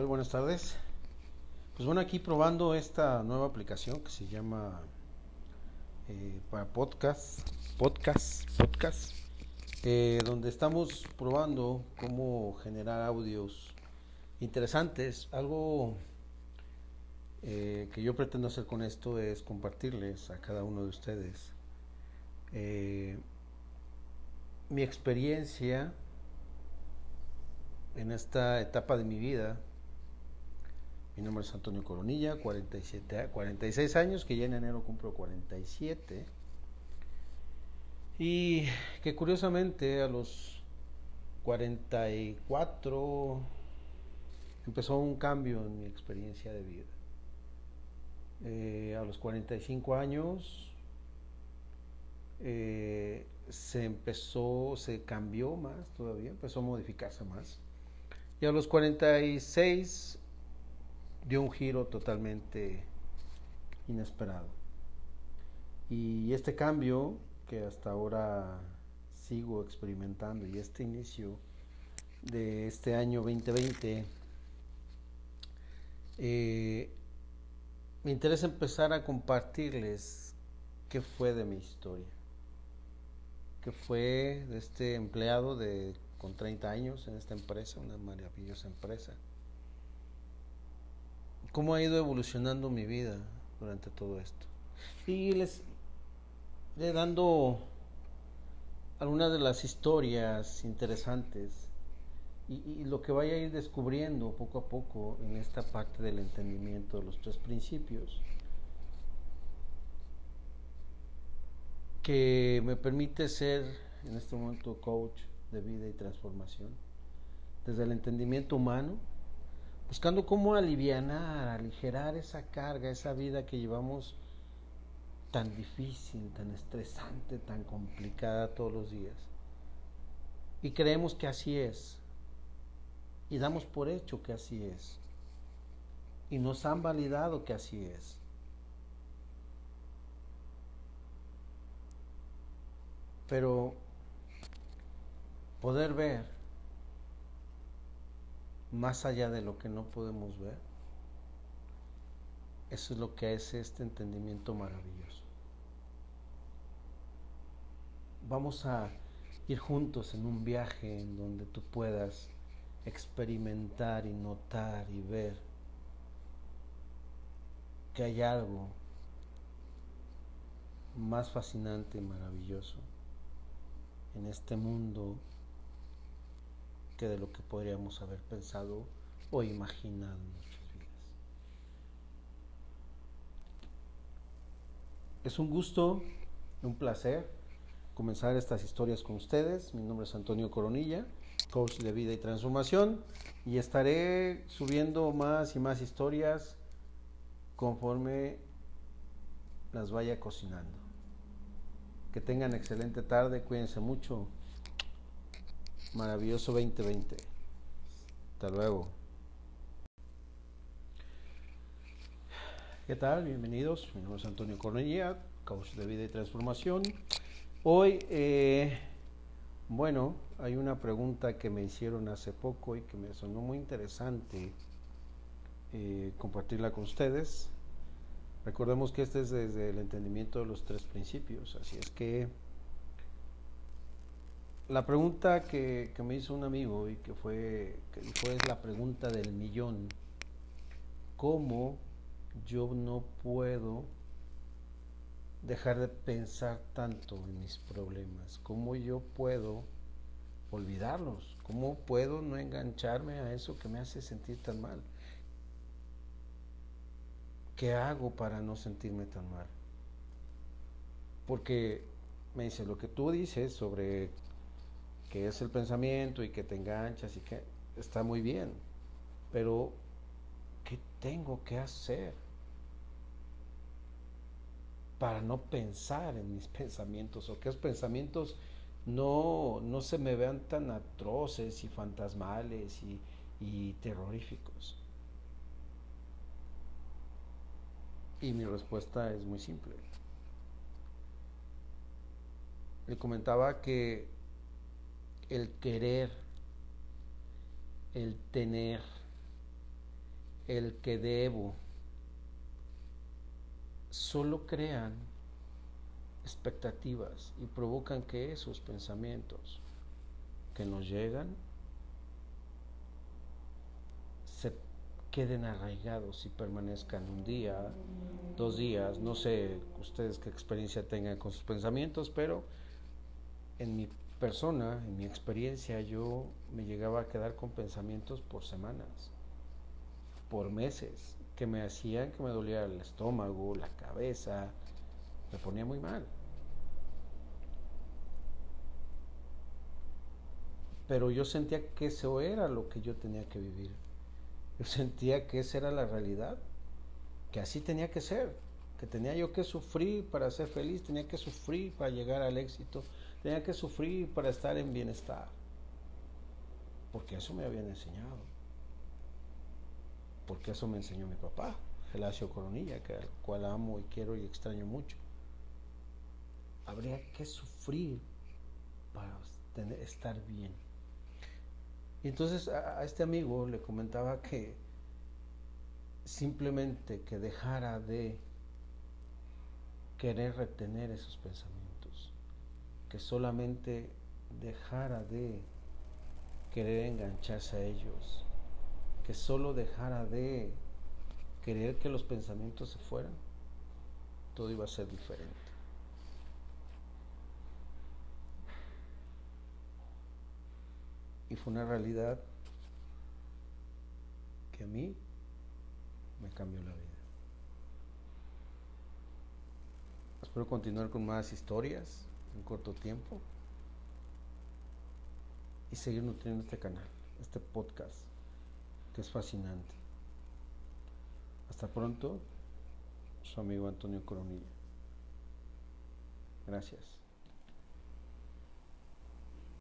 Buenas tardes. Pues bueno, aquí probando esta nueva aplicación que se llama eh, para podcast, podcast, podcast, eh, donde estamos probando cómo generar audios interesantes. Algo eh, que yo pretendo hacer con esto es compartirles a cada uno de ustedes mi experiencia en esta etapa de mi vida mi nombre es Antonio Coronilla, 47, 46 años, que ya en enero cumplo 47. Y que curiosamente a los 44 empezó un cambio en mi experiencia de vida. Eh, a los 45 años eh, se empezó, se cambió más todavía, empezó a modificarse más. Y a los 46 dio un giro totalmente inesperado. Y este cambio que hasta ahora sigo experimentando y este inicio de este año 2020, eh, me interesa empezar a compartirles qué fue de mi historia, qué fue de este empleado de, con 30 años en esta empresa, una maravillosa empresa cómo ha ido evolucionando mi vida durante todo esto. Y les dando algunas de las historias interesantes y, lo que vaya a ir descubriendo poco a poco en esta parte del entendimiento de los tres principios que me permite ser en este momento coach de vida y transformación desde el entendimiento humano buscando cómo alivianar, aligerar esa carga, esa vida que llevamos tan difícil, tan estresante, tan complicada todos los días. Y creemos que así es. Y damos por hecho que así es. Y nos han validado que así es. Pero poder ver más allá de lo que no podemos ver. Eso es lo que es este entendimiento maravilloso. Vamos a ir juntos en un viaje en donde tú puedas experimentar y notar y ver que hay algo más fascinante y maravilloso en este mundo de lo que podríamos haber pensado o imaginado en nuestras vidas. Es un gusto, un placer comenzar estas historias con ustedes. Mi nombre es Antonio Coronilla, coach de vida y transformación, y estaré subiendo más y más historias conforme las vaya cocinando. Que tengan excelente tarde, cuídense mucho maravilloso 2020. Hasta luego. ¿Qué tal? Bienvenidos. Mi nombre es Antonio Cornellía, coach de vida y transformación. Hoy, eh, bueno, hay una pregunta que me hicieron hace poco y que me sonó muy interesante eh, compartirla con ustedes. Recordemos que este es desde el entendimiento de los tres principios, así es que la pregunta que, me hizo un amigo y que fue, que fue la pregunta del millón. ¿Cómo yo no puedo dejar de pensar tanto en mis problemas? ¿Cómo yo puedo olvidarlos? ¿Cómo puedo no engancharme a eso que me hace sentir tan mal? ¿Qué hago para no sentirme tan mal? Porque me dice, lo que tú dices sobre que es el pensamiento y que te enganchas y que está muy bien, pero ¿qué tengo que hacer para no pensar en mis pensamientos o que esos pensamientos no, no se me vean tan atroces y fantasmales y, y terroríficos? Y mi respuesta es muy simple. Le comentaba que el querer, el tener, el que debo, solo crean expectativas y provocan que esos pensamientos que nos llegan se queden arraigados y permanezcan un día, dos días, no sé ustedes qué experiencia tengan con sus pensamientos, pero en mi persona, en mi experiencia, yo me llegaba a quedar con pensamientos por semanas, por meses, que me hacían que me doliera el estómago, la cabeza, me ponía muy mal. Pero yo sentía que eso era lo que yo tenía que vivir. Yo sentía que esa era la realidad, que así tenía que ser, que tenía yo que sufrir para ser feliz, tenía que sufrir para llegar al éxito, Tenía que sufrir para estar en bienestar. Porque eso me habían enseñado. Porque eso me enseñó mi papá, Gelacio Coronilla, al cual amo y quiero y extraño mucho. Habría que sufrir para estar bien. Y entonces a este amigo le comentaba que simplemente que dejara de querer retener esos pensamientos que solamente dejara de querer engancharse a ellos, que solo dejara de querer que los pensamientos se fueran, todo iba a ser diferente. Y fue una realidad que a mí me cambió la vida. Espero continuar con más historias en corto tiempo y seguir nutriendo este canal, este podcast, que es fascinante. Hasta pronto, su amigo Antonio Coronilla. Gracias.